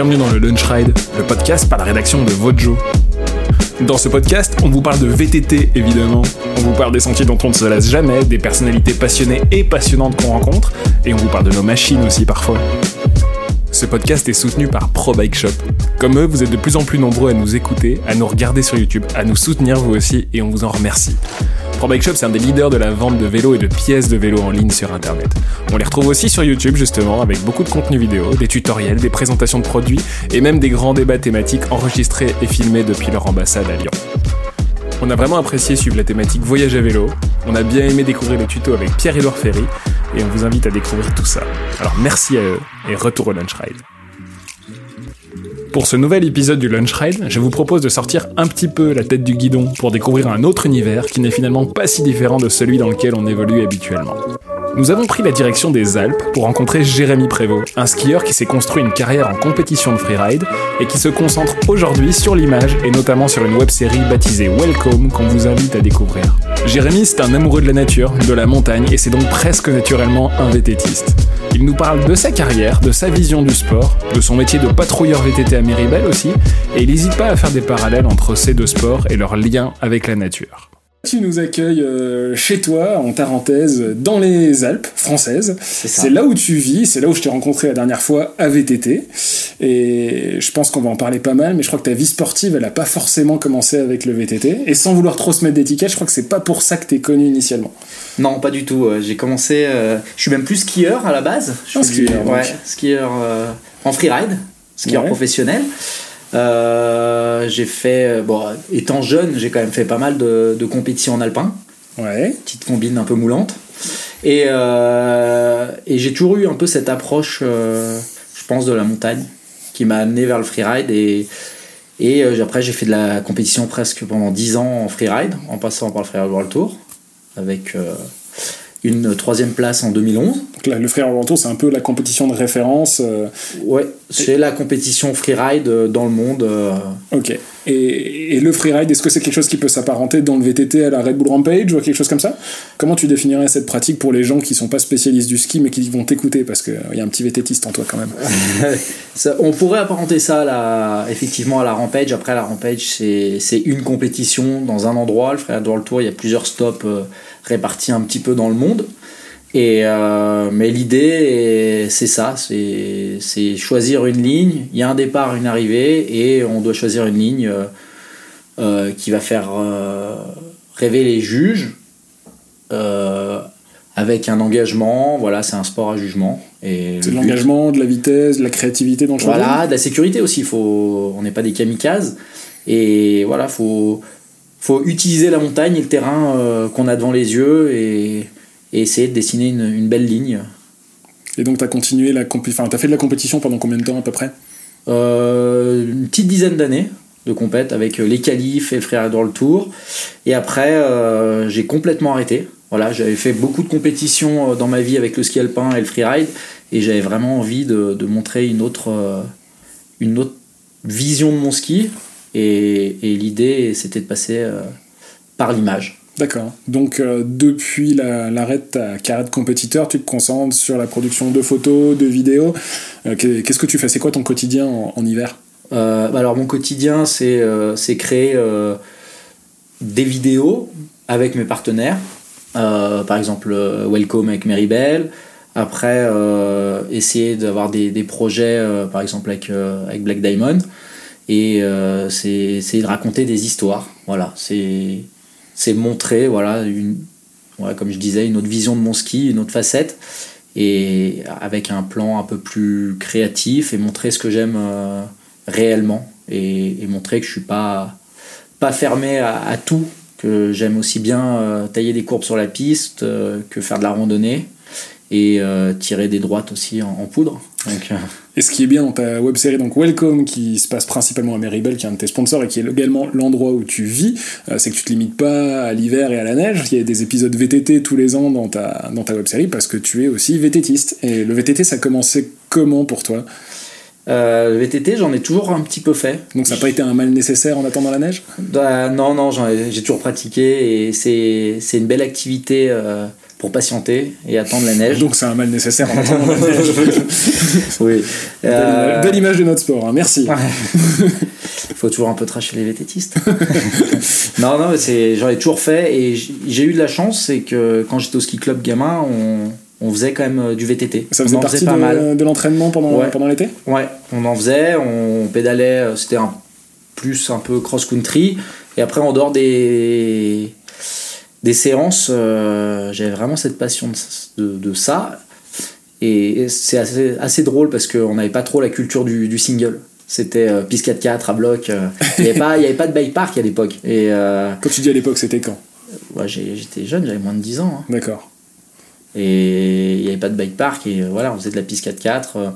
bienvenue dans le Lunch Ride, le podcast par la rédaction de Vojo. Dans ce podcast, on vous parle de VTT évidemment, on vous parle des sentiers dont on ne se lasse jamais, des personnalités passionnées et passionnantes qu'on rencontre, et on vous parle de nos machines aussi parfois. Ce podcast est soutenu par Pro Bike Shop. Comme eux, vous êtes de plus en plus nombreux à nous écouter, à nous regarder sur YouTube, à nous soutenir vous aussi, et on vous en remercie. Pro Bike Shop, c'est un des leaders de la vente de vélos et de pièces de vélos en ligne sur Internet. On les retrouve aussi sur YouTube, justement, avec beaucoup de contenu vidéo, des tutoriels, des présentations de produits, et même des grands débats thématiques enregistrés et filmés depuis leur ambassade à Lyon. On a vraiment apprécié suivre la thématique voyage à vélo, on a bien aimé découvrir les tutos avec Pierre-Édouard Ferry, et on vous invite à découvrir tout ça. Alors merci à eux, et retour au Lunch Ride. Pour ce nouvel épisode du Lunch Ride, je vous propose de sortir un petit peu la tête du guidon pour découvrir un autre univers qui n'est finalement pas si différent de celui dans lequel on évolue habituellement. Nous avons pris la direction des Alpes pour rencontrer Jérémy Prévost, un skieur qui s'est construit une carrière en compétition de freeride et qui se concentre aujourd'hui sur l'image et notamment sur une web-série baptisée Welcome qu'on vous invite à découvrir. Jérémy, c'est un amoureux de la nature, de la montagne et c'est donc presque naturellement un vététiste. Il nous parle de sa carrière, de sa vision du sport, de son métier de patrouilleur VTT à aussi, et il n'hésite pas à faire des parallèles entre ces deux sports et leur lien avec la nature. Tu nous accueilles euh, chez toi, en Tarentaise, dans les Alpes françaises. C'est là où tu vis, c'est là où je t'ai rencontré la dernière fois à VTT. Et je pense qu'on va en parler pas mal, mais je crois que ta vie sportive, elle a pas forcément commencé avec le VTT. Et sans vouloir trop se mettre d'étiquette, je crois que c'est pas pour ça que t'es connu initialement. Non, pas du tout. J'ai commencé. Euh, je suis même plus skieur à la base. Je Ah, suis skieur, ouais, skieur euh, en freeride, skieur Ouais. professionnel. Euh, j'ai fait. Bon, étant jeune, j'ai quand même fait pas mal de, de compétitions en alpin. Ouais. petite combine un peu moulante. Et, euh, et j'ai toujours eu un peu cette approche, euh, je pense, de la montagne qui m'a amené vers le freeride. Et, et euh, après, j'ai fait de la compétition presque pendant 10 ans en freeride, en passant par le Freeride World Tour, avec euh, une troisième place en 2011. Donc là, le Tour, c'est un peu la compétition de référence. euh, Ouais, c'est la compétition freeride euh, dans le monde. euh, ok. Et, et le freeride, est-ce que c'est quelque chose qui peut s'apparenter dans le VTT à la Red Bull Rampage ou à quelque chose comme ça? Comment tu définirais cette pratique pour les gens qui sont pas spécialistes du ski mais qui vont t'écouter? Parce qu'il y a un petit VTTiste en toi quand même. Ça- on pourrait apparenter ça effectivement à la Rampage. Après, la Rampage, c'est c'est une compétition dans un endroit. Le Freeride World Tour, il y a plusieurs stops répartis un petit peu dans le monde. Et, euh, mais l'idée, est- c'est ça c'est choisir une ligne. Il y a un départ, une arrivée, et on doit choisir une ligne euh, euh, qui va faire euh, rêver les juges. avec un engagement, voilà, c'est un sport à jugement. C'est de l'engagement, de la vitesse, de la créativité dans le voilà, de la sécurité aussi. Faut, on n'est pas des kamikazes. Et voilà, faut, faut utiliser la montagne et le terrain euh, qu'on a devant les yeux et, et essayer de dessiner une, une belle ligne. Et donc, tu as continué la enfin, t'as fait de la compétition pendant combien de temps à peu près? Euh, une petite dizaine d'années de compète avec euh, les qualifs et le frère dans le tour. Et après, euh, j'ai complètement arrêté. Voilà, j'avais fait beaucoup de compétitions dans ma vie avec le ski alpin et le freeride. Et j'avais vraiment envie de, de montrer une autre, une autre vision de mon ski. Et, et l'idée, c'était de passer euh, par l'image. D'accord. Donc, euh, depuis la- l'arrêt de ta carrière de compétiteur, tu te concentres sur la production de photos, de vidéos. Euh, qu'est- Qu'est-ce que tu fais? C'est quoi ton quotidien en, en hiver? Bah alors mon quotidien, c'est créer des vidéos avec mes partenaires. Par exemple, Welcome avec Meribel. Après, euh, essayer d'avoir des, des projets, par exemple avec, avec Black Diamond. Et euh, c'est de raconter des histoires. Voilà, c'est montrer, voilà, une, comme je disais, une autre vision de mon ski, une autre facette. Et avec un plan un peu plus créatif et montrer ce que j'aime euh, réellement et, montrer que je suis pas pas fermé à, tout que j'aime aussi bien euh, tailler des courbes sur la piste que faire de la randonnée et euh, tirer des droites aussi en, en poudre donc euh, Et ce qui est bien dans ta web série, donc Welcome, qui se passe principalement à Meribel, qui est un de tes sponsors et qui est également l'endroit où tu vis, euh, c'est que tu te limites pas à l'hiver et à la neige. Il y a des épisodes VTT tous les ans dans ta, dans ta web série parce que tu es aussi VTTiste. Et le VTT, ça a commencé comment pour toi? Euh, le VTT j'en ai toujours un petit peu fait Donc ça n'a pas été un mal nécessaire en attendant la neige? Bah, non non j'ai toujours pratiqué et c'est c'est une belle activité euh, pour patienter et attendre la neige. Donc c'est un mal nécessaire en attendant la neige. oui. Belle, Euh, belle image de notre sport, hein. merci. Il faut toujours un peu tracher les vététistes. non, non, j'en ai toujours fait et j'ai eu de la chance, c'est que quand j'étais au ski club gamin, on, on faisait quand même euh, du VTT. Ça on faisait en partie pas mal. de, de l'entraînement pendant, Ouais. pendant l'été? Ouais, on en faisait, on pédalait, euh, c'était un plus un peu cross-country. Et après, en dehors des, des séances, euh, j'avais vraiment cette passion de, de, de ça. Et c'est assez, assez drôle parce qu'on n'avait pas trop la culture du, du single. C'était euh, piste 4x4 à bloc. euh, Il n'y avait, pas- avait de bike park à l'époque. Et euh, Quand tu dis à l'époque, c'était quand? Ouais, j'étais jeune, j'avais moins de 10 ans. hein. D'accord. Et il n'y avait pas de bike park. Et voilà, on faisait de la piste 4x4 euh,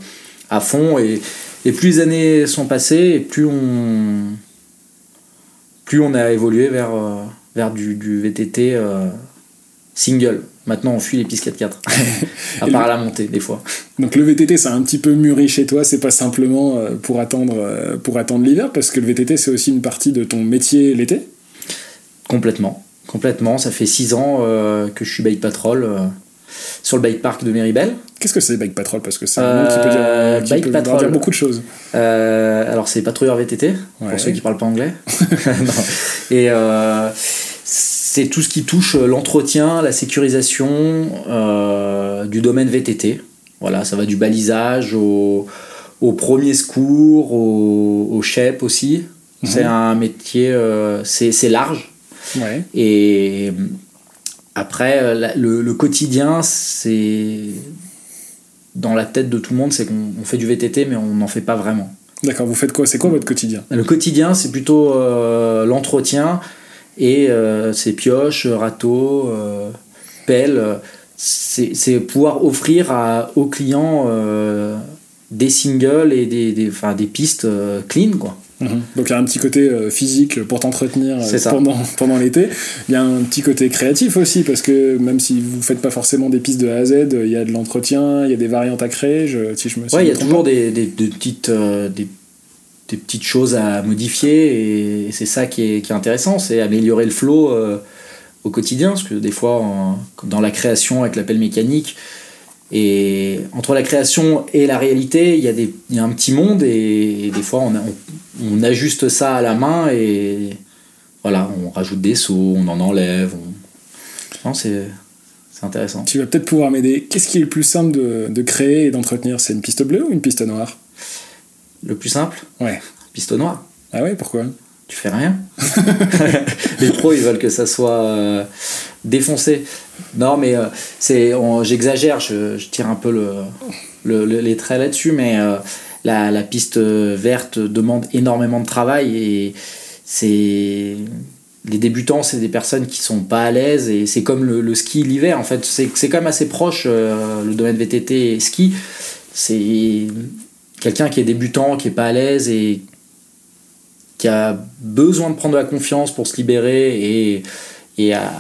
à fond. Et, et plus les années sont passées, et plus on, plus on a évolué vers, vers du, du VTT euh, single. Maintenant, on fuit les pistes 4x4. à part à la montée, des fois. Donc le VTT, c'est un petit peu mûri chez toi, c'est pas simplement euh, pour attendre, euh, pour attendre l'hiver, parce que le VTT, c'est aussi une partie de ton métier l'été? Complètement. Complètement. Ça fait 6 ans euh, que je suis bike patrol sur le bike park de Méribel. Qu'est-ce que c'est Bike Patrol? Parce que c'est un nom qui peut dire, Euh, qui Bike peut Patrol. dire beaucoup de choses. Euh, alors c'est patrouilleur VTT Ouais. pour ceux qui parlent pas anglais. Et euh, c'est tout ce qui touche l'entretien, la sécurisation du domaine VTT. Voilà, ça va du balisage au, au premier secours, au, au chep aussi. C'est un métier, c'est large. Ouais. Et après, euh, la- le, le quotidien, c'est dans la tête de tout le monde, c'est qu'on on fait du VTT, mais on n'en fait pas vraiment. D'accord, vous faites quoi? C'est quoi votre quotidien? Le quotidien, c'est plutôt euh, l'entretien et euh, c'est euh, pelles. euh, C'est pouvoir offrir à, aux clients des singles et des, des, enfin, des pistes clean, quoi. Mhm. Donc il y a un petit côté euh, physique pour t'entretenir euh, pendant, pendant l'été. Il y a un petit côté créatif aussi, parce que même si vous faites pas forcément des pistes de A à Z, il y a de l'entretien, il y a des variantes à créer. Je, si je me Ouais, il y a toujours des, des, des petites, euh, des, des petites choses à modifier et c'est ça qui est, qui est intéressant, c'est améliorer le flow euh, au quotidien, parce que des fois, en- dans la création avec l'appel mécanique, et entre la création et la réalité, il y, a des, il y a un petit monde et, et des fois, on, a- on, on ajuste ça à la main et voilà, on rajoute des sauts, on en enlève. On... Non, c'est c'est intéressant. Tu vas peut-être pouvoir m'aider. Qu'est-ce qui est le plus simple de, de créer et d'entretenir? C'est une piste bleue ou une piste noire? Le plus simple, Ouais. piste noire. Ah ouais, pourquoi? Tu fais rien. les pros, ils veulent que ça soit euh, défoncé. Non, mais euh, c'est, j'exagère, je, tire un peu le, le- le- les traits là-dessus, mais euh, la, la piste verte demande énormément de travail et c'est les débutants, c'est des personnes qui sont pas à l'aise et c'est comme le, ski l'hiver en fait. C'est, c'est quand même assez proche euh, le domaine VTT et ski. C'est quelqu'un qui est débutant, qui est pas à l'aise et qui a besoin de prendre la confiance pour se libérer et, et, à-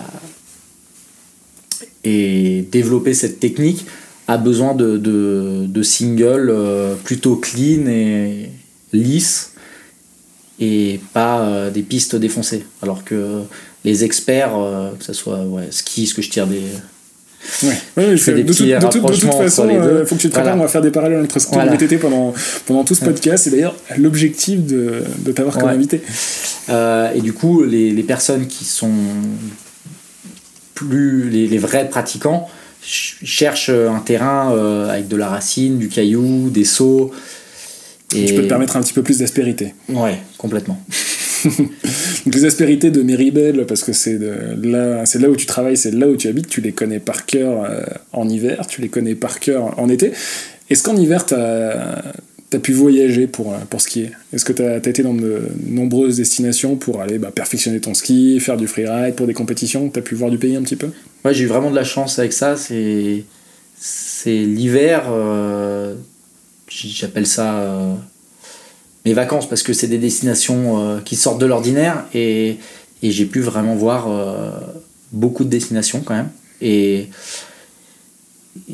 et développer cette technique a besoin de, de, de singles euh, plutôt clean et lisses et pas euh, des pistes défoncées. Alors que les experts, euh, que ce soit ouais, ski, ce que je tire des... Ouais, ouais, fais c'est- des de, de toute- de toute rapprochements façon, il faut que tu te prépares, Voilà. on va faire des parallèles entre ski Voilà. et VTT pendant, pendant tout ce podcast. C'est d'ailleurs l'objectif de, de t'avoir comme Ouais. invité. Euh, et du coup, les, les personnes qui sont plus les, les vrais pratiquants ch- cherchent un terrain euh, avec de la racine, du caillou, des sauts. Et... Tu peux te permettre un petit peu plus d'aspérité. Ouais, complètement. Donc les aspérités de Méribel, parce que c'est là, c'est là où tu travailles, c'est là où tu habites, tu les connais par cœur euh, en hiver, tu les connais par cœur en été. Est-ce qu'en hiver, tu as, pu voyager pour, euh, pour skier Est-ce que tu as, été dans de nombreuses destinations pour aller bah, perfectionner ton ski, faire du freeride pour des compétitions? Tu as pu voir du pays un petit peu? Ouais, j'ai eu vraiment de la chance avec ça. C'est, l'hiver. euh, J'appelle ça euh, mes vacances parce que c'est des destinations qui sortent de l'ordinaire et, et j'ai pu vraiment voir beaucoup de destinations quand même. Et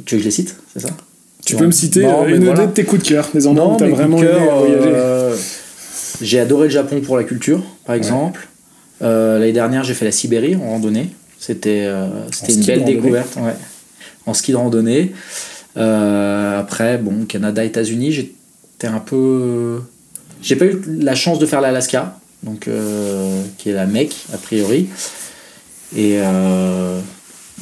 tu veux que je les cite, c'est ça? Tu Non. peux me citer Non, euh, une voilà. de tes coups de cœur, des endroits où tu as mes vraiment voyager euh, j'ai adoré le Japon pour la culture, par exemple. Euh, L'année dernière, j'ai fait la Sibérie en randonnée. C'était euh, c'était une belle découverte, ouais. En ski de randonnée. Euh, après, bon, Canada, États-Unis, j'étais un peu. J'ai pas eu la chance de faire l'Alaska, donc euh, qui est la Mecque a priori. Et euh,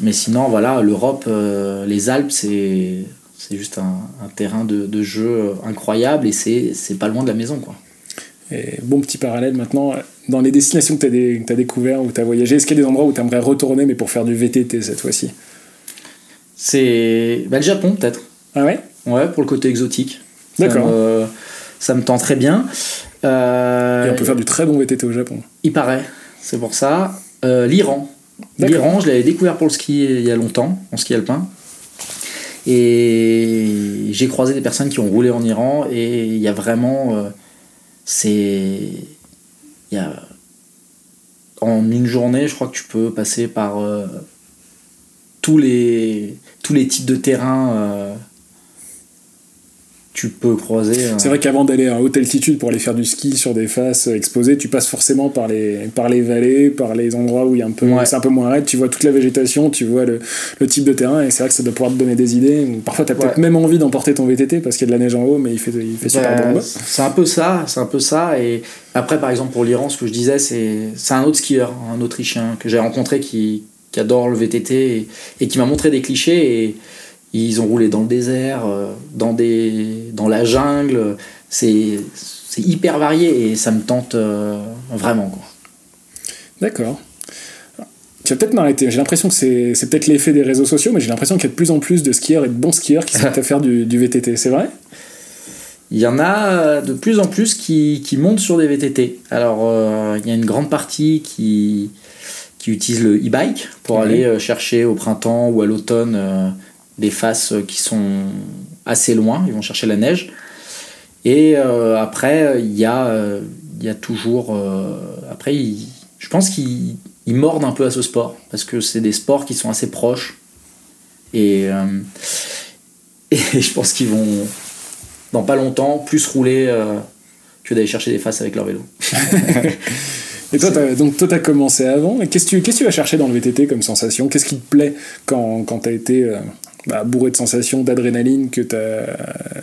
mais sinon, voilà, l'Europe, euh, les Alpes, c'est c'est juste un, un terrain de, de jeu incroyable et c'est pas loin de la maison, quoi. Et bon petit parallèle maintenant, dans les destinations que tu as, découvert ou tu as voyagé, est-ce qu'il y a des endroits où tu aimerais retourner mais pour faire du VTT cette fois-ci? C'est bah, le Japon, peut-être. Ah ouais? Ouais, pour le côté exotique. D'accord. Ça me tend très bien. Euh, Et on peut faire du très bon VTT au Japon. Il paraît, c'est pour ça. Euh, L'Iran. L'Iran, je l'avais découvert pour le ski il y a longtemps, en ski alpin. Et j'ai croisé des personnes qui ont roulé en Iran et il y a vraiment. euh, c'est. Il y a. En une journée, je crois que tu peux passer par euh, tous, les, tous les types de terrains. Euh, tu peux croiser. euh, C'est vrai qu'avant d'aller à haute altitude pour aller faire du ski sur des faces exposées, tu passes forcément par les, par les vallées, par les endroits où il y a un peu, Ouais. c'est un peu moins raide, tu vois toute la végétation, tu vois le, le type de terrain, et c'est vrai que ça doit pouvoir te donner des idées. Parfois, tu as peut-être même envie d'emporter ton VTT parce qu'il y a de la neige en haut, mais il fait, il fait super bon. C'est un peu ça, c'est un peu ça. Et après, par exemple, pour l'Iran, ce que je disais, c'est c'est un autre skieur, un Autrichien que j'ai rencontré qui, qui adore le VTT et, et qui m'a montré des clichés. Et ils ont roulé dans le désert, euh, dans, des, dans la jungle. C'est hyper varié et ça me tente euh, vraiment. D'accord. Tu vas peut-être m'arrêter. J'ai l'impression que c'est peut-être l'effet des réseaux sociaux, mais j'ai l'impression qu'il y a de plus en plus de skieurs et de bons skieurs qui mettent à faire du, du VTT. C'est vrai? Il y en a de plus en plus qui, qui montent sur des VTT. Alors, euh, il y a une grande partie qui, qui utilise le e-bike pour aller euh, chercher au printemps ou à l'automne euh, des faces qui sont assez loin. Ils vont chercher la neige. Et euh, après, il y, a, euh, y a toujours. euh, après, je pense qu'ils ils mordent un peu à ce sport parce que c'est des sports qui sont assez proches. Et, et je pense qu'ils vont dans pas longtemps, plus rouler que d'aller chercher des faces avec leur vélo. Et toi, t'as- donc toi, tu as commencé avant. Qu'est-ce que tu, que tu vas chercher dans le VTT comme sensation? Qu'est-ce qui te plaît quand, quand tu as été bah, bourré de sensations, d'adrénaline, que tu as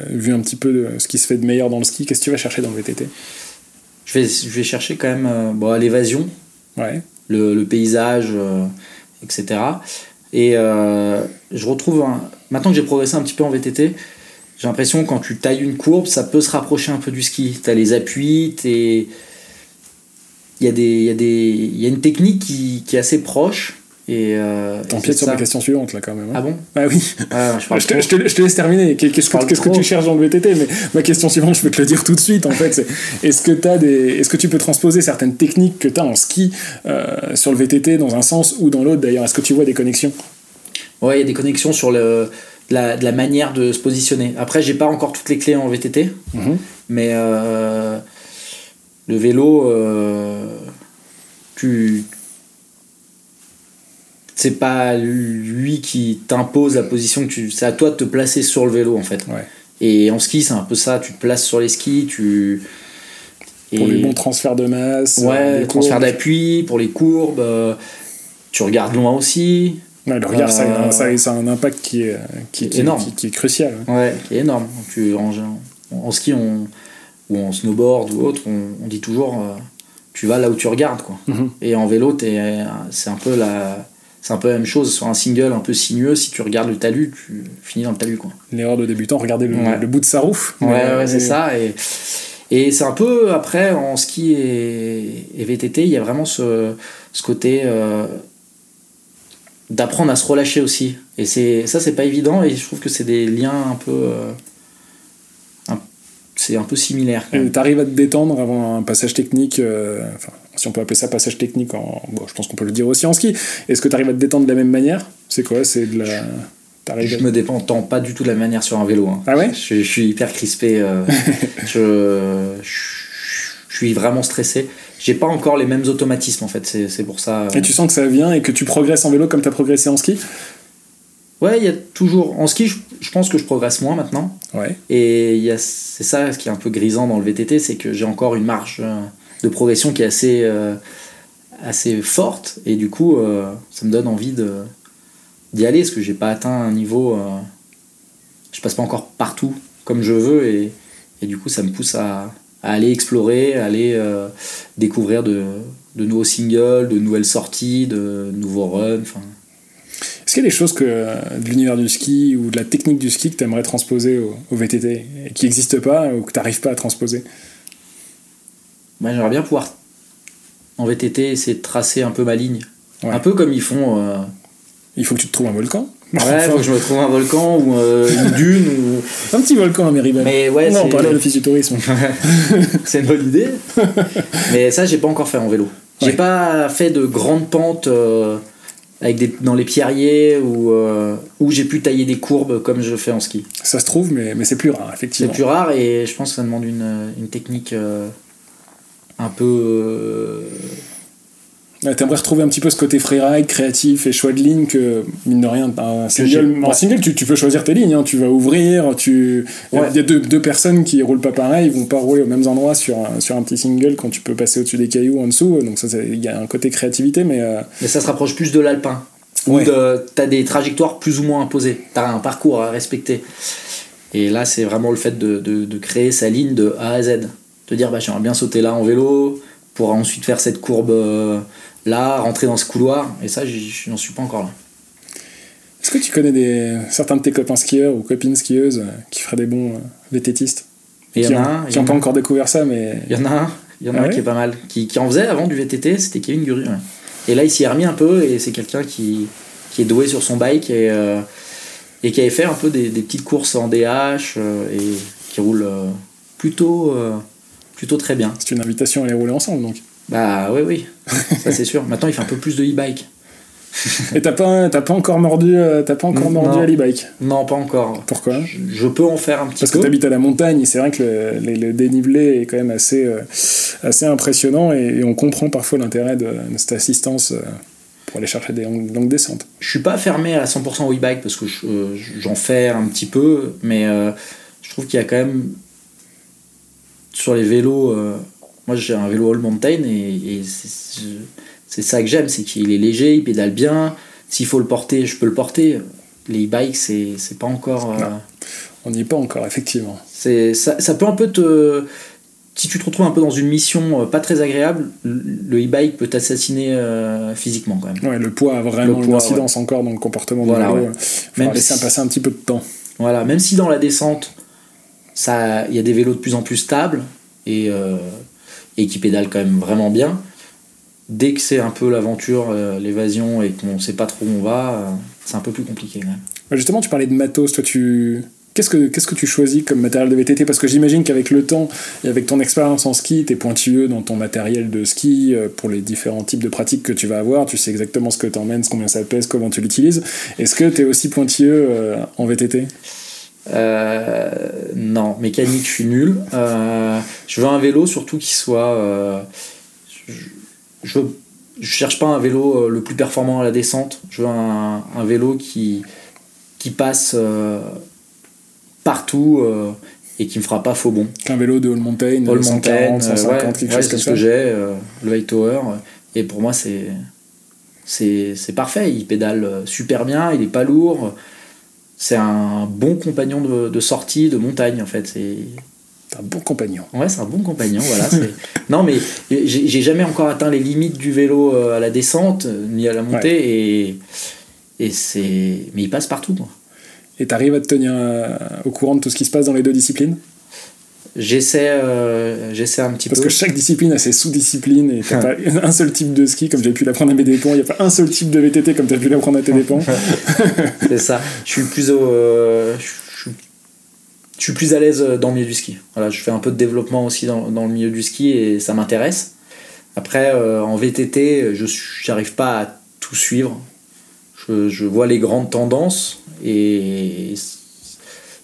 vu un petit peu de ce qui se fait de meilleur dans le ski Qu'est-ce que tu vas chercher dans le VTT Je vais, je vais chercher quand même euh, bon, l'évasion, Ouais. le, le paysage, euh, etc. Et euh, je retrouve, un- maintenant que j'ai progressé un petit peu en VTT, j'ai l'impression que quand tu tailles une courbe, ça peut se rapprocher un peu du ski. Tu as les appuis, il y, y, y a une technique qui, qui est assez proche. Et, euh, T'empiètes sur ma question suivante, là, quand même. hein. Ah bon? Ah oui. Ah, je te, trop. je te- je te laisse terminer. Qu'est- Qu'est-ce que, tu cherches dans le VTT Mais ma question suivante, je peux te le dire tout de suite. En fait, est-ce que, t'as des, est-ce que tu peux transposer certaines techniques que tu as en ski euh, sur le VTT dans un sens ou dans l'autre D'ailleurs, est-ce que tu vois des connexions? Ouais, il y a des connexions sur le, de, la, de la manière de se positionner. Après, j'ai pas encore toutes les clés en VTT, Mhm. mais euh, le vélo, euh, tu. C'est pas lui qui t'impose la position que tu. C'est à toi de te placer sur le vélo en fait. Ouais. Et en ski, c'est un peu ça. Tu te places sur les skis, tu. Pour les bons transferts de masse. euh, Ouais, les transfert courbes. d'appui, pour les courbes. euh, tu regardes loin aussi. Ouais, le regard, ça, a un- Euh, ça, a- ça a un impact qui est, qui, qui- Énorme. qui- qui est crucial. Ouais, qui est énorme. Tu, en, en ski on, ou en snowboard ou autre, on, on dit toujours euh, tu vas là où tu regardes. Quoi. Mhm. Et en vélo, euh, c'est un peu la. C'est un peu la même chose sur un single un peu sinueux. Si tu regardes le talus, tu finis dans le talus. Quoi. L'erreur de débutant, regardez le, Ouais. le bout de sa roue. Ouais, c'est euh, ça. Et, et c'est un peu après en ski et, et VTT, il y a vraiment ce, ce côté euh, d'apprendre à se relâcher aussi. Et c'est, ça, c'est pas évident. Et je trouve que c'est des liens un peu. euh, c'est un peu similaire. Et T'arrives à te détendre avant un passage technique, euh, enfin, si on peut appeler ça passage technique, en, bon, je pense qu'on peut le dire aussi en ski. Est-ce que tu arrives à te détendre de la même manière? C'est quoi? C'est de la. Je me dépends pas du tout de la manière sur un vélo. hein. Ah ouais? Je, je suis hyper crispé. euh, je, je suis vraiment stressé. J'ai pas encore les mêmes automatismes en fait. C'est, pour ça. euh, Et tu sens que ça vient et que tu progresses en vélo comme tu as progressé en ski? Ouais, il y a toujours. En ski, je, je pense que je progresse moins maintenant. Ouais. Et il y a, c'est ça ce qui est un peu grisant dans le VTT, c'est que j'ai encore une marge euh, de progression qui est assez, euh, assez forte. Et du coup ça me donne envie d'y aller parce que j'ai pas atteint un niveau je passe pas encore partout comme je veux. Et, et du coup ça me pousse à, aller explorer, à aller découvrir de, de, nouveaux singles, de nouvelles sorties, de nouveaux runs. Est-ce qu'il y a des choses que, de l'univers du ski ou de la technique du ski que tu aimerais transposer au, VTT et qui n'existent pas ou que tu n'arrives pas à transposer? Bah, J'aimerais bien pouvoir, en VTT, essayer de tracer un peu ma ligne. Un peu comme ils font. Euh, il faut que tu te trouves un volcan Ouais, il faut que je me trouve un volcan ou euh, une dune ou... Un petit volcan à Méribel. Mais ouais, on parlait de l'office du tourisme. c'est une bonne idée. Mais ça, j'ai pas encore fait en vélo. J'ai pas fait de grandes pentes. Euh, avec des, dans les pierriers où, euh, où j'ai pu tailler des courbes comme je fais en ski. Ça se trouve, mais, mais c'est plus rare, effectivement. C'est plus rare et je pense que ça demande une, une technique un peu euh, T'aimerais retrouver un petit peu ce côté freeride, créatif et choix de ligne que, mine de rien, un single, en single tu, tu, peux choisir tes lignes, hein. tu vas ouvrir, tu... il y a deux, deux, personnes qui roulent pas pareil, ils vont pas rouler aux mêmes endroits sur un, sur un petit single quand tu peux passer au-dessus des cailloux en dessous, donc ça, il y a un côté créativité, mais... Euh, mais ça se rapproche plus de l'alpin, où t'as des trajectoires plus ou moins imposées, t'as un parcours à respecter. Et là, c'est vraiment le fait de, de, de, créer sa ligne de A à Z. Te dire, bah, j'aimerais bien sauter là en vélo, pour ensuite faire cette courbe... Euh, là, rentrer dans ce couloir, et ça, je n'en suis pas encore là. Est-ce que tu connais des, certains de tes copains skieurs ou copines skieuses euh, qui feraient des bons euh, VTTistes Il y en a un. Qui n'ont pas encore découvert ça, mais. Il y en a un, il y en a ah un qui est pas mal. Qui, qui, en faisait avant du VTT, c'était Kevin Guru. Et là, il s'y est remis un peu, et c'est quelqu'un qui, qui est doué sur son bike et, euh, et qui avait fait un peu des, des petites courses en DH et qui roule plutôt, plutôt très bien. C'est une invitation à aller rouler ensemble donc bah oui, oui, ça c'est sûr. Maintenant, il fait un peu plus de e-bike. Et t'as pas, pas encore mordu, euh, t'as pas encore mordu à l'e-bike? Non, pas encore. Pourquoi? Je, peux en faire un petit Parce peu. Parce que t'habites à la montagne, et c'est vrai que le, dénivelé est quand même assez, euh, assez impressionnant, et, on comprend parfois l'intérêt de, cette assistance euh, pour aller chercher des longues, descentes. Je suis pas fermé à 100% au e-bike, parce que j'en fais un petit peu, mais je trouve qu'il y a quand même sur les vélos moi, j'ai un vélo all mountain et, c'est ça que j'aime, c'est qu'il est léger, il pédale bien. S'il faut le porter, je peux le porter. Les e-bikes, c'est pas encore. Euh, on n'y est pas encore, effectivement. Ça, ça peut un peu te. Si tu te retrouves un peu dans une mission euh, pas très agréable, le e-bike peut t'assassiner euh, physiquement quand même. Ouais, le poids a vraiment une incidence encore dans le comportement voilà, du vélo. Ouais. Même laisser passer un petit peu de temps. Voilà, même si dans la descente, il y a des vélos de plus en plus stables et et qui pédale quand même vraiment bien. Dès que c'est un peu l'aventure, euh, l'évasion et qu'on sait pas trop où on va, euh, c'est un peu plus compliqué justement, tu parlais de matos, toi tu. Qu'est-ce que, qu'est-ce que tu choisis comme matériel de VTT? Parce que j'imagine qu'avec le temps et avec ton expérience en ski, tu es pointilleux dans ton matériel de ski euh, pour les différents types de pratiques que tu vas avoir. Tu sais exactement ce que tu emmènes, combien ça pèse, comment tu l'utilises. Est-ce que tu es aussi pointilleux en VTT? Euh, non, mécanique, je suis nul. Euh, je veux un vélo surtout qui soit. Euh, je, je, cherche pas un vélo le plus performant à la descente. Je veux un, un vélo qui, qui passe partout et qui me fera pas faux bon. Un vélo de All Mountain, All 140, 150, quelque chose comme ce que j'ai, le Hightower. Et pour moi, c'est c'est parfait. Il pédale super bien, il est pas lourd c'est un bon compagnon de, sortie, de montagne en fait. C'est un bon compagnon. Ouais, c'est un bon compagnon, voilà. non, mais j'ai jamais encore atteint les limites du vélo euh, à la descente, ni à la montée, et, et c'est... Mais il passe partout, quoi. Et t'arrives à te tenir euh, au courant de tout ce qui se passe dans les deux disciplines? J'essaie, euh, j'essaie un petit peu. Parce que chaque discipline a ses sous-disciplines et t'as pas un seul type de ski comme j'ai pu l'apprendre à mes dépens. Il n'y a pas un seul type de VTT comme tu as pu l'apprendre à tes dépens. c'est ça. Je suis plus au, euh, je, suis plus à l'aise dans le milieu du ski. Voilà, je fais un peu de développement aussi dans, dans le milieu du ski et ça m'intéresse. Après, euh, en VTT, je n'arrive pas à tout suivre. Je, je, vois les grandes tendances et,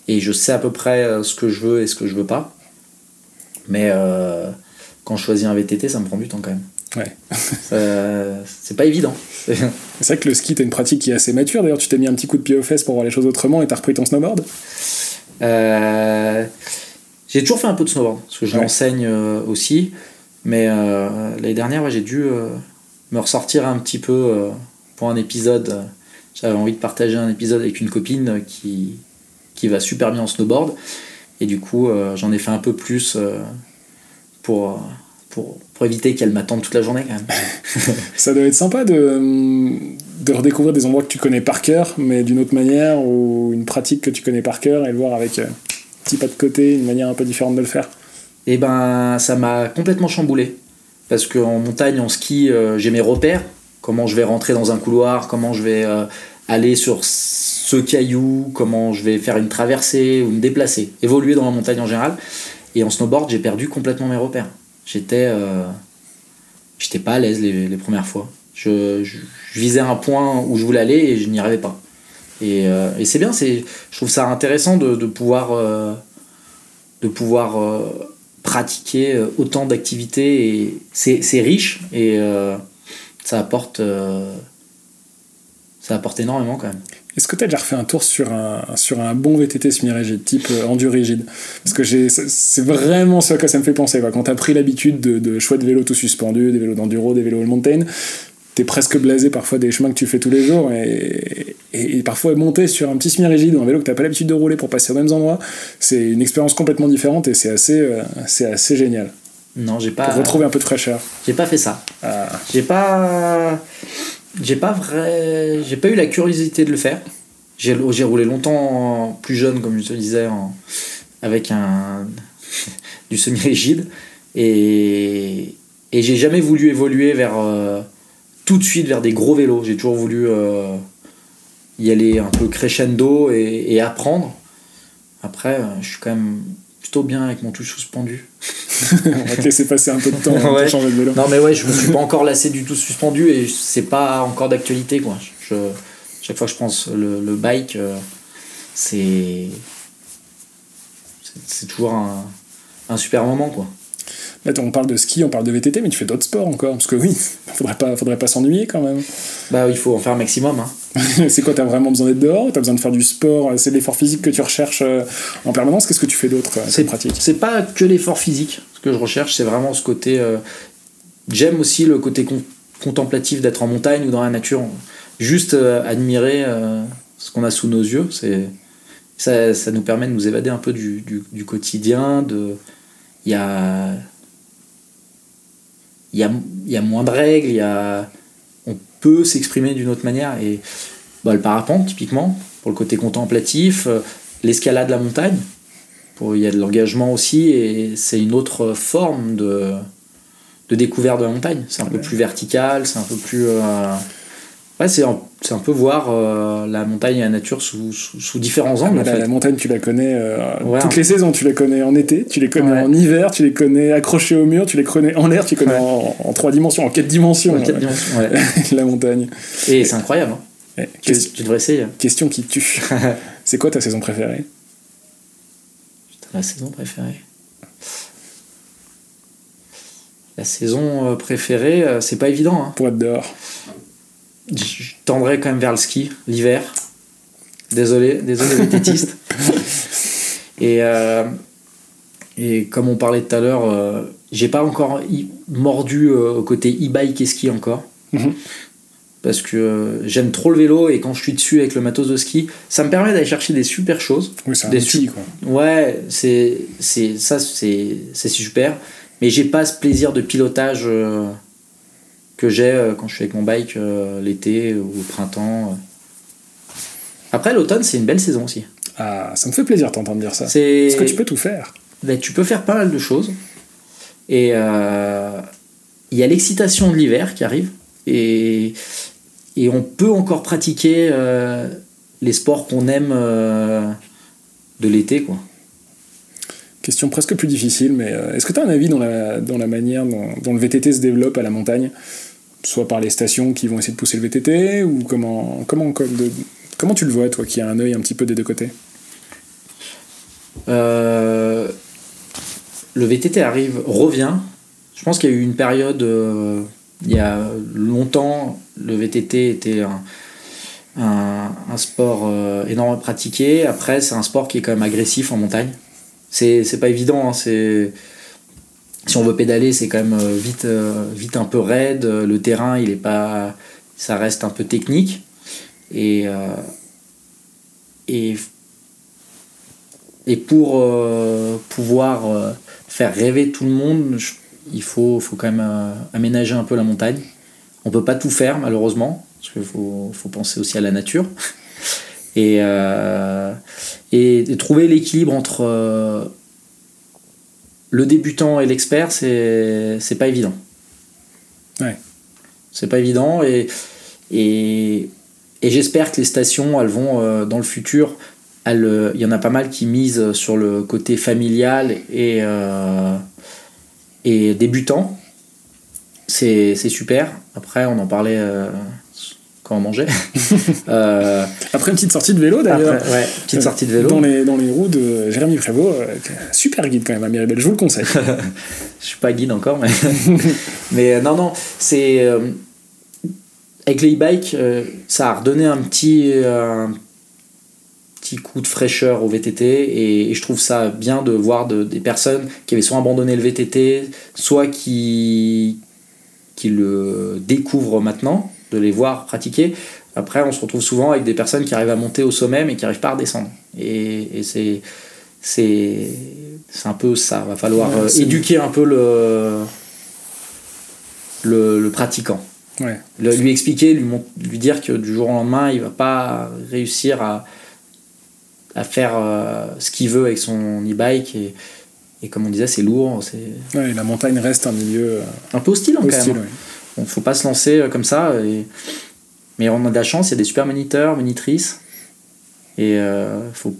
et je sais à peu près ce que je veux et ce que je veux pas. Mais euh, quand je choisis un VTT, ça me prend du temps quand même. Ouais. c'est pas évident. c'est vrai que le ski, t'as une pratique qui est assez mature. D'ailleurs, tu t'es mis un petit coup de pied aux fesses pour voir les choses autrement et t'as repris ton snowboard? Euh, J'ai toujours fait un peu de snowboard, parce que je l'enseigne euh, aussi. Mais l'année dernière, j'ai dû me ressortir un petit peu pour un épisode. J'avais envie de partager un épisode avec une copine qui, qui va super bien en snowboard. Et du coup, euh, j'en ai fait un peu plus euh, pour, pour, pour éviter qu'elle m'attende toute la journée quand même. Ça doit être sympa de, de redécouvrir des endroits que tu connais par cœur, mais d'une autre manière, ou une pratique que tu connais par cœur, et le voir avec un petit pas de côté, une manière un peu différente de le faire. Et ben, ça m'a complètement chamboulé. Parce qu'en montagne, en ski, euh, j'ai mes repères. Comment je vais rentrer dans un couloir, comment je vais euh, aller sur ce caillou, comment je vais faire une traversée ou me déplacer, évoluer dans la montagne en général. Et en snowboard, j'ai perdu complètement mes repères. J'étais euh, pas à l'aise les, premières fois. Je, visais un point où je voulais aller et je n'y arrivais pas. Et, euh, et c'est bien, c'est, je trouve ça intéressant de, de pouvoir, euh, de pouvoir pratiquer autant d'activités. C'est, riche et ça, apporte, ça apporte énormément quand même. Est-ce que tu as déjà refait un tour sur un, sur un bon VTT semi-rigide, type euh, endurigide Parce que c'est vraiment ce à quoi ça me fait penser. Quoi. Quand tu as pris l'habitude de, de chouettes vélos tout suspendus, des vélos d'enduro, des vélos all mountain, t'es presque blasé parfois des chemins que tu fais tous les jours et, et, et parfois monter sur un petit semi-rigide ou un vélo que t'as pas l'habitude de rouler pour passer aux mêmes endroits, c'est une expérience complètement différente et c'est assez, euh, c'est assez génial. Non, j'ai Pour pas, retrouver un peu de fraîcheur. j'ai pas fait ça. Ah, J'ai pas. J'ai pas vrai. J'ai pas eu la curiosité de le faire. J'ai roulé longtemps plus jeune, comme je te disais, avec un. du semi-rigide. Et. Et j'ai jamais voulu évoluer vers. euh, tout de suite vers des gros vélos. J'ai toujours voulu euh, y aller un peu crescendo et, et apprendre. Après, euh, je suis quand même plutôt bien avec mon touche suspendu. on va te laisser passer un peu de temps hein, Ouais. pour changer de vélo. Non mais ouais, je me suis pas encore lassé du tout suspendu et c'est pas encore d'actualité quoi. Je, chaque fois que je pense le, le bike, euh, c'est c'est- c'est toujours un, un super moment quoi. Là, on parle de ski, on parle de VTT, mais tu fais d'autres sports encore. Parce que oui, faudrait pas, faudrait pas s'ennuyer quand même. Bah il faut en faire un maximum. Hein. c'est quoi, t'as vraiment besoin d'être dehors T'as besoin de faire du sport C'est l'effort physique que tu recherches euh, en permanence Qu'est-ce que tu fais d'autre euh, C'est pratique? C'est pas que l'effort physique ce que je recherche, c'est vraiment ce côté. euh, J'aime aussi le côté con- contemplatif d'être en montagne ou dans la nature. Juste euh, admirer euh, ce qu'on a sous nos yeux, c'est ça, ça nous permet de nous évader un peu du, du, du quotidien. De, il y a, il y a, il y a moins de règles, il y a, on peut s'exprimer d'une autre manière. Et bah, le parapente, typiquement, pour le côté contemplatif, euh, l'escalade, la montagne, pour, il y a de l'engagement aussi, et c'est une autre forme de, de découverte de la montagne. C'est un peu plus vertical, c'est un peu plus. euh, ouais, c'est un, peu voir euh, la montagne et la nature sous, sous, sous différents angles. en la, fait. la montagne, tu la connais euh, Ouais. toutes les saisons. Tu les connais en été, tu les connais Ouais. en hiver, tu les connais accrochés au mur, tu les connais en l'air, tu les connais en, en trois dimensions, en quatre dimensions. Quatre euh, dimensions, la montagne. Et c'est incroyable. hein. Tu, devrais essayer. hein. question qui tue. c'est quoi ta saison préférée? Putain, la saison préférée. La saison préférée, c'est pas évident. hein. pour être dehors Je tendrais quand même vers le ski, l'hiver. Désolé, désolé les tétistes. et, euh, et comme on parlait tout à l'heure, euh, j'ai pas encore mordu euh, au côté e-bike et ski encore. Mhm. Parce que euh, j'aime trop le vélo et quand je suis dessus avec le matos de ski, ça me permet d'aller chercher des super choses. Oui, c'est un Des outil, quoi. Ouais, c'est c'est ça c'est c'est super, mais j'ai pas ce plaisir de pilotage euh, que j'ai euh, quand je suis avec mon bike euh, l'été ou au printemps. euh. Après l'automne, c'est une belle saison aussi. Ah, ça me fait plaisir de t'entendre dire ça. C'est Parce que tu peux tout faire. ben, tu peux faire pas mal de choses et euh, il y a l'excitation de l'hiver qui arrive et et on peut encore pratiquer euh, les sports qu'on aime euh, de l'été quoi. Question presque plus difficile, mais est-ce que tu as un avis dans la, dans la manière dont, dont le VTT se développe à la montagne? Soit par les stations qui vont essayer de pousser le VTT, ou comment, comment, comment tu le vois, toi, qui as un œil un petit peu des deux côtés? Euh, le VTT arrive, revient. Je pense qu'il y a eu une période, euh, il y a longtemps, le VTT était un, un, sport euh, énormément pratiqué. Après, c'est un sport qui est quand même agressif en montagne. C'est c'est pas évident, hein, c'est si on veut pédaler, c'est quand même euh, vite, euh, vite un peu raide. Le terrain, il est pas, ça reste un peu technique. Et, euh, et, et pour pouvoir faire rêver tout le monde, il faut, faut quand même aménager un peu la montagne. On peut pas tout faire, malheureusement, parce qu'il faut, faut penser aussi à la nature. Et, et trouver l'équilibre entre le débutant et l'expert, c'est pas évident. Ouais. C'est pas évident et, et, et j'espère que les stations, elles vont euh, dans le futur, euh, il y en a pas mal qui misent sur le côté familial et, euh, et débutant. C'est c'est super. Après, on en parlait euh, quand on mangeait. Euh, Après une petite sortie de vélo d'ailleurs. ouais, petite sortie de vélo. Dans les, dans les roues de Jérémy Prévost, euh, super guide quand même à Miribel, je vous le conseille. Je suis pas guide encore, mais, mais euh, non, non, c'est. euh, avec les e-bikes, euh, ça a redonné un petit, euh, un petit coup de fraîcheur au VTT et, et je trouve ça bien de voir de- des personnes qui avaient soit abandonné le VTT, soit qui, qui le découvrent maintenant, de les voir pratiquer. Après, on se retrouve souvent avec des personnes qui arrivent à monter au sommet mais qui n'arrivent pas à redescendre. Et, et c'est c'est un peu ça. Va falloir Ouais, euh, éduquer un peu le le, le pratiquant. Ouais. Le- lui expliquer, lui, dire que du jour au lendemain, il va pas réussir à, à faire euh, ce qu'il veut avec son e-bike. Et, et comme on disait, c'est lourd, c'est Ouais, la montagne reste un milieu euh, un peu hostile, hein, quand hostile. même. ouais. Bon, faut pas se lancer euh, comme ça. Et... Mais on a de la chance, il y a des super moniteurs, monitrices. Et euh, faut...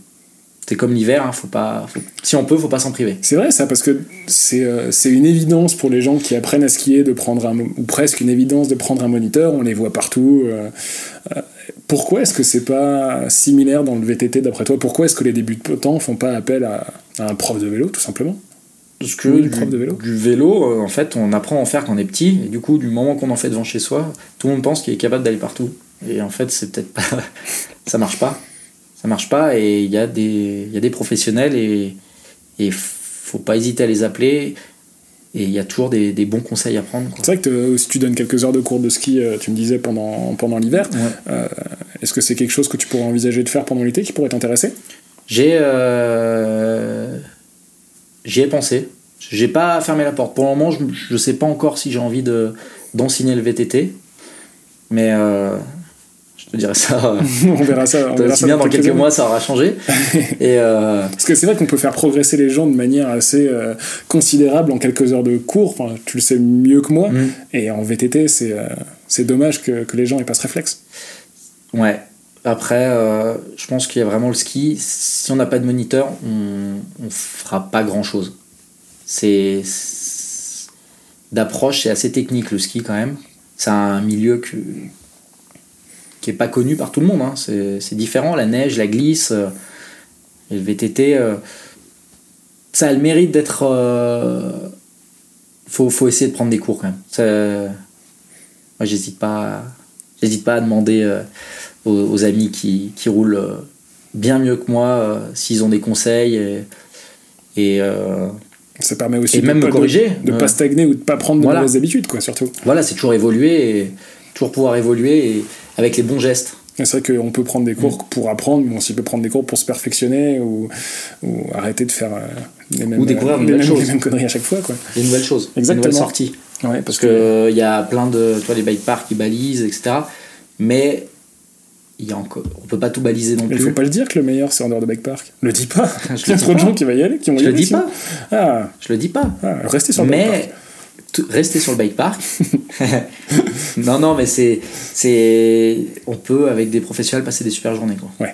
c'est comme l'hiver, hein, faut pas... si on peut, faut pas s'en priver. C'est vrai ça, parce que c'est euh, une évidence pour les gens qui apprennent à skier de prendre ou presque une évidence de prendre un moniteur, on les voit partout. euh, euh, pourquoi est-ce que c'est pas similaire dans le VTT d'après toi? Pourquoi est-ce que les débutants font pas appel à un prof de vélo tout simplement? Parce que du, de vélo. du vélo, euh, en fait, on apprend à en faire quand on est petit. Et du coup, du moment qu'on en fait devant chez soi, tout le monde pense qu'il est capable d'aller partout. Et en fait, c'est peut-être pas. ça marche pas. Ça marche pas. Et il y, a des- y a des professionnels et il faut pas hésiter à les appeler. Et il y a toujours des, des bons conseils à prendre. C'est vrai que te- si tu donnes quelques heures de cours de ski, euh, tu me disais pendant, pendant l'hiver, Ouais. euh, est-ce que c'est quelque chose que tu pourrais envisager de faire pendant l'été qui pourrait t'intéresser? J'ai. euh, J'y ai pensé. J'ai pas fermé la porte. Pour le moment, je, je sais pas encore si j'ai envie de d'enseigner le VTT. Mais euh, je te dirais ça. euh, On verra ça. On verra ça bien dans quelques mois, ça aura changé. Et euh, Parce que c'est vrai qu'on peut faire progresser les gens de manière assez euh, considérable en quelques heures de cours. Enfin, tu le sais mieux que moi. Mm. Et en VTT, c'est c'est dommage que, que les gens aient pas ce réflexe. ouais. Après, euh, je pense qu'il y a vraiment le ski. Si on n'a pas de moniteur, on, on fera pas grand chose. C'est d'approche, c'est assez technique le ski quand même. C'est un milieu qui est pas connu par tout le monde. hein. C'est différent, la neige, la glisse. euh, le VTT, euh, ça a le mérite d'être. euh, faut, faut essayer de prendre des cours quand même. Moi, j'hésite pas, pas à demander aux, aux amis qui, qui roulent euh, bien mieux que moi euh, s'ils ont des conseils et, et, euh, Ça permet aussi et de même pas, me corriger. de, Euh, pas stagner ou de pas prendre de Voilà. mauvaises habitudes, quoi, surtout. voilà, c'est toujours évoluer et toujours pouvoir évoluer et avec les bons gestes. C'est vrai qu'on peut prendre des cours Mm. pour apprendre, mais on aussi peut prendre des cours pour se perfectionner ou, ou arrêter de faire les mêmes, Ou découvrir les nouvelles mêmes, les mêmes conneries à chaque fois. Quoi. Des nouvelles choses, des Exactement. nouvelles sorties. Ouais, Parce que il y a plein de, tu vois, les bike parks qui balisent, etc. Mais il y a encore, on peut pas tout baliser non Mais il plus. faut pas le dire que le meilleur c'est en dehors de Bike Park. Le dis pas. Je Il y a le dis trop de pas. gens qui vont y aller, qui vont y Je le aller, dis pas. Ah, Je le dis pas. ah, restez sur le Bike Park. mais rester sur le bike park. non, non, mais c'est, c'est, on peut avec des professionnels passer des super journées quoi.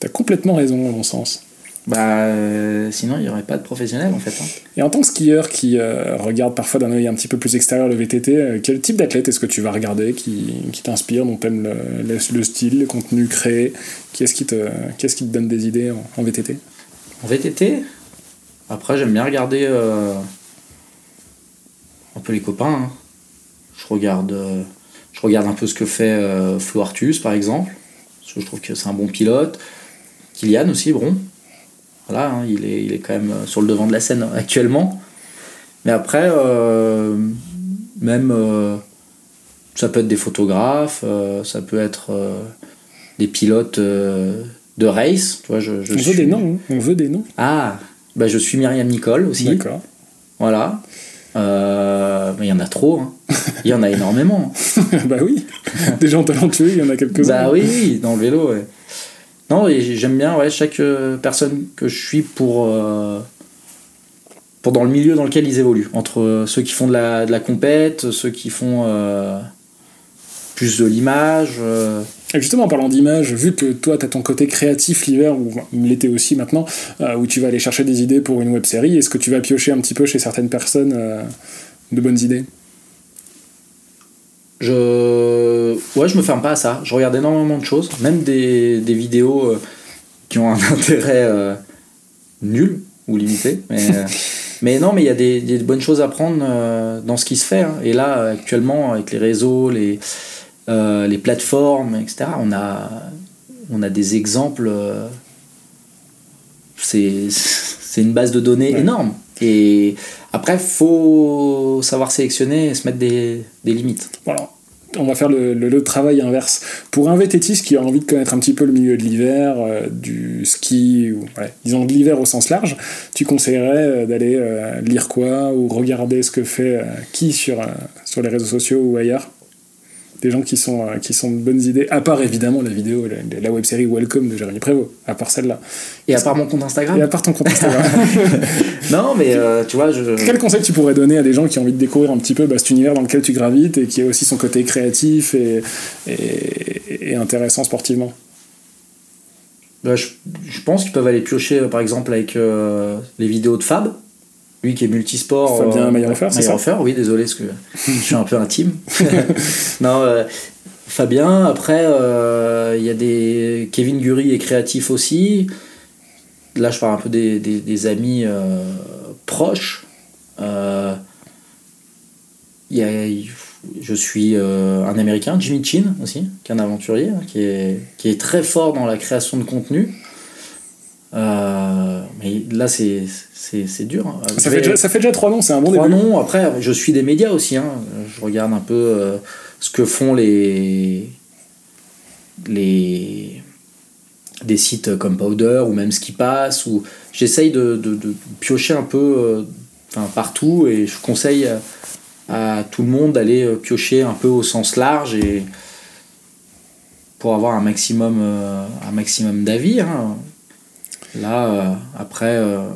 T'as complètement raison, à mon sens. Bah, euh, sinon il y aurait pas de professionnels en fait. hein. Et en tant que skieur qui euh, regarde parfois d'un œil un petit peu plus extérieur le VTT, euh, quel type d'athlète est-ce que tu vas regarder qui, qui t'inspire, dont t'aimes le, le, le style, le contenu créé? Qui est-ce qui te, qui est-ce qui te donne des idées en, en VTT En VTT, après j'aime bien regarder un peu les copains. hein. Je regarde, je regarde un peu ce que fait Flo Artus par exemple, parce que je trouve que c'est un bon pilote. Kylian aussi, bon. Voilà, hein, il, est, il est quand même euh, sur le devant de la scène actuellement. Mais après, euh, même, euh, ça peut être des photographes, euh, ça peut être euh, des pilotes euh, de race. Tu vois, je, je On veut suis- des noms, hein. on veut des noms. Ah, bah, je suis Myriam Nicole aussi. D'accord. Voilà. Euh, mais il y en a trop. hein. Il y en a énormément. bah oui, des gens talentueux, il y en a quelques-uns. Bah oui, oui, dans le vélo. ouais. Non, et j'aime bien ouais, chaque euh, personne que je suis pour, euh, pour dans le milieu dans lequel ils évoluent. Entre euh, ceux qui font de la, compète, ceux qui font plus de l'image. euh, justement, en parlant d'image, vu que toi, tu as ton côté créatif l'hiver, ou l'été aussi maintenant, où tu vas aller chercher des idées pour une web série, est-ce que tu vas piocher un petit peu chez certaines personnes de bonnes idées? Je, ouais, je me ferme pas à ça. Je regarde énormément de choses, même des, des vidéos euh, qui ont un intérêt euh, nul ou limité. Mais, euh, mais non, mais il y a des, des bonnes choses à prendre dans ce qui se fait. hein. Et là, actuellement, avec les réseaux, les, les plateformes, etc., on a, on a des exemples. c'est c'est une base de données Ouais. énorme. Et après, faut savoir sélectionner et se mettre des, des limites. Voilà. On va faire le, le- travail inverse. Pour un vététiste qui a envie de connaître un petit peu le milieu de l'hiver, euh, du ski, ou disons de l'hiver au sens large, tu conseillerais euh, d'aller euh, lire quoi ou regarder ce que fait qui sur, sur les réseaux sociaux ou ailleurs? Des gens qui sont, euh, qui sont de bonnes idées, à part évidemment la vidéo, la, la web série Welcome de Jérémy Prévost, à part celle-là. Et à part mon compte Instagram Et à part ton compte Instagram. Non, mais euh, tu vois, je. Quel conseil tu pourrais donner à des gens qui ont envie de découvrir un petit peu bah, cet univers dans lequel tu gravites et qui a aussi son côté créatif et, et, et intéressant sportivement? Bah, je, je pense qu'ils peuvent aller piocher, euh, par exemple, avec euh, les vidéos de Fab. Lui qui est multisport. Fabien Mayer-Hofer, c'est ça oui, désolé, parce que je suis un peu intime. non, euh, Fabien, après, euh, il y a des. Kevin Gury est créatif aussi. Là, je parle un peu des, des, des amis euh, proches. Euh, il y a, je suis euh, un américain, Jimmy Chin aussi, qui est un aventurier, hein, qui, est, qui est très fort dans la création de contenu. Euh, mais là, c'est c'est c'est dur. hein. ça fait, déjà, ça fait déjà trois noms, c'est un bon Trois début. noms. Après, je suis des médias aussi. hein. Je regarde un peu euh, ce que font les les des sites comme Powder ou même ce qui passe. Ou j'essaye de, de, de piocher un peu, euh, enfin partout, et je conseille à, tout le monde d'aller piocher un peu au sens large et pour avoir un maximum un maximum d'avis. hein. Là, euh, après. euh,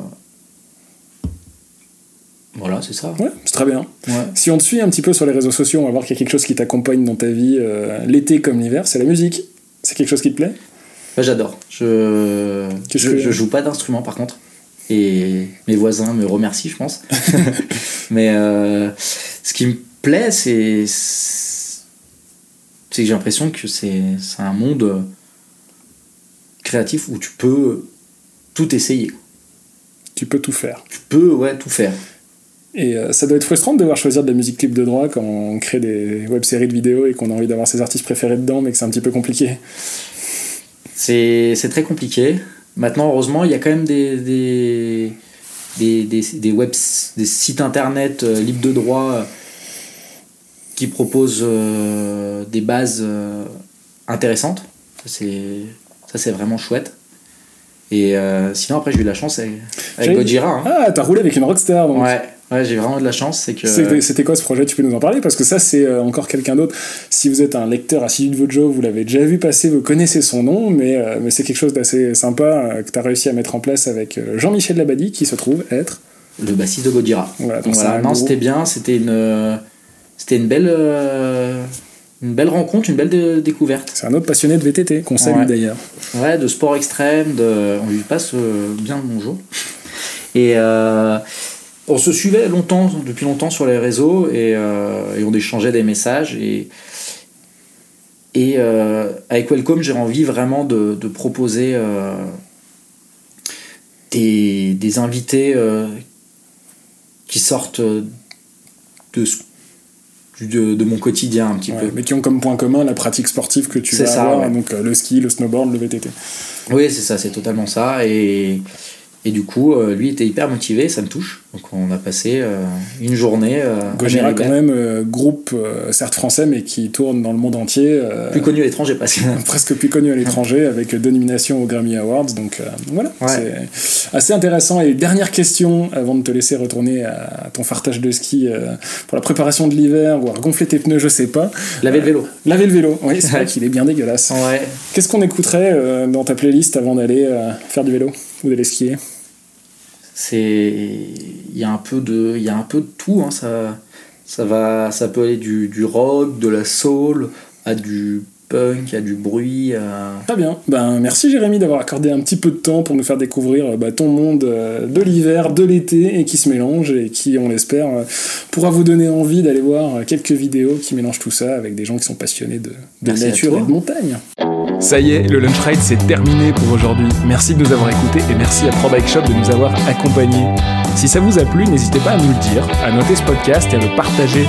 voilà, c'est ça. Ouais, c'est très bien. Ouais. Si on te suit un petit peu sur les réseaux sociaux, on va voir qu'il y a quelque chose qui t'accompagne dans ta vie, euh, l'été comme l'hiver, c'est la musique. C'est quelque chose qui te plaît? Ouais, J'adore. Je... Je, que- je joue pas d'instrument par contre. Et mes voisins me remercient, je pense. Mais ce qui me plaît, c'est. C'est que j'ai l'impression que c'est un monde créatif où tu peux tout essayer. Tu peux tout faire. Tu peux ouais, tout faire. Et euh, ça doit être frustrant de devoir choisir de la musique clip de droit quand on crée des web-séries de vidéos et qu'on a envie d'avoir ses artistes préférés dedans, mais que c'est un petit peu compliqué. C'est très compliqué. Maintenant, heureusement, il y a quand même des, des, des, des, des web, des sites internet euh, libres de droit euh, qui proposent des bases intéressantes. Ça, c'est vraiment chouette. Et euh, sinon, après, j'ai eu la chance avec, avec Gojira. hein. Ah, t'as roulé avec une rockstar donc. Ouais, ouais j'ai vraiment de la chance. C'est que. C'était- quoi ce projet? Tu peux nous en parler? Parce que ça, c'est euh, encore quelqu'un d'autre. Si vous êtes un lecteur assidu de Vojo, vous l'avez déjà vu passer, vous connaissez son nom, mais, euh, mais c'est quelque chose d'assez sympa euh, que tu as réussi à mettre en place avec Jean-Michel Labadie, qui se trouve être. le bassiste de Gojira. Voilà, donc voilà, non, c'était bien, c'était une, c'était une belle, euh, une belle rencontre, une belle dé- découverte. C'est un autre passionné de VTT, qu'on salue Ouais. d'ailleurs. Ouais, de sport extrême, de, on lui passe euh, bien le bonjour. Et euh, on se suivait longtemps, depuis longtemps sur les réseaux et, euh, et on échangeait des messages. Et, et avec Welcome, j'ai envie vraiment de, de proposer des, des invités qui sortent de, de mon quotidien un petit Ouais, peu. mais qui ont comme point commun la pratique sportive que tu vas ça, avoir, ouais. donc euh, le ski, le snowboard, le VTT. Oui, c'est ça, c'est totalement ça. Et, Et du coup, euh, lui était hyper motivé, ça me touche. Donc on a passé euh, une journée. Euh, Gojira, quand même, euh, groupe certes français, mais qui tourne dans le monde entier. plus connu à l'étranger, presque. presque plus connu à l'étranger, avec deux nominations aux Grammy Awards. Donc voilà, c'est assez intéressant. Et dernière question, avant de te laisser retourner à ton fartage de ski pour la préparation de l'hiver, voire gonfler tes pneus, je sais pas. Laver le vélo. Laver le vélo, oui, c'est vrai qu'il est bien dégueulasse. Ouais. Qu'est-ce qu'on écouterait dans ta playlist avant d'aller faire du vélo ou d'aller skier? C'est un peu de il y a un peu de tout hein. ça ça va ça peut aller du, du rock de la soul à du punk, à du bruit. Très bien. Ben, merci Jérémy d'avoir accordé un petit peu de temps pour nous faire découvrir bah, ton monde euh, de l'hiver, de l'été et qui se mélange et qui, on l'espère, euh, pourra vous donner envie d'aller voir quelques vidéos qui mélangent tout ça avec des gens qui sont passionnés de, de nature et de montagne. Ça y est, le Lunch Ride c'est terminé pour aujourd'hui. Merci de nous avoir écoutés et merci à Pro Bike Shop de nous avoir accompagnés. Si ça vous a plu, n'hésitez pas à nous le dire, à noter ce podcast et à le partager.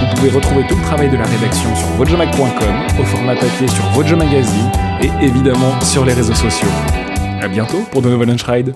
Vous pouvez retrouver tout le travail de la rédaction sur votejemac.com, au format papier sur Vojo Magazine et évidemment sur les réseaux sociaux. A bientôt pour de nouveaux Lunch Ride.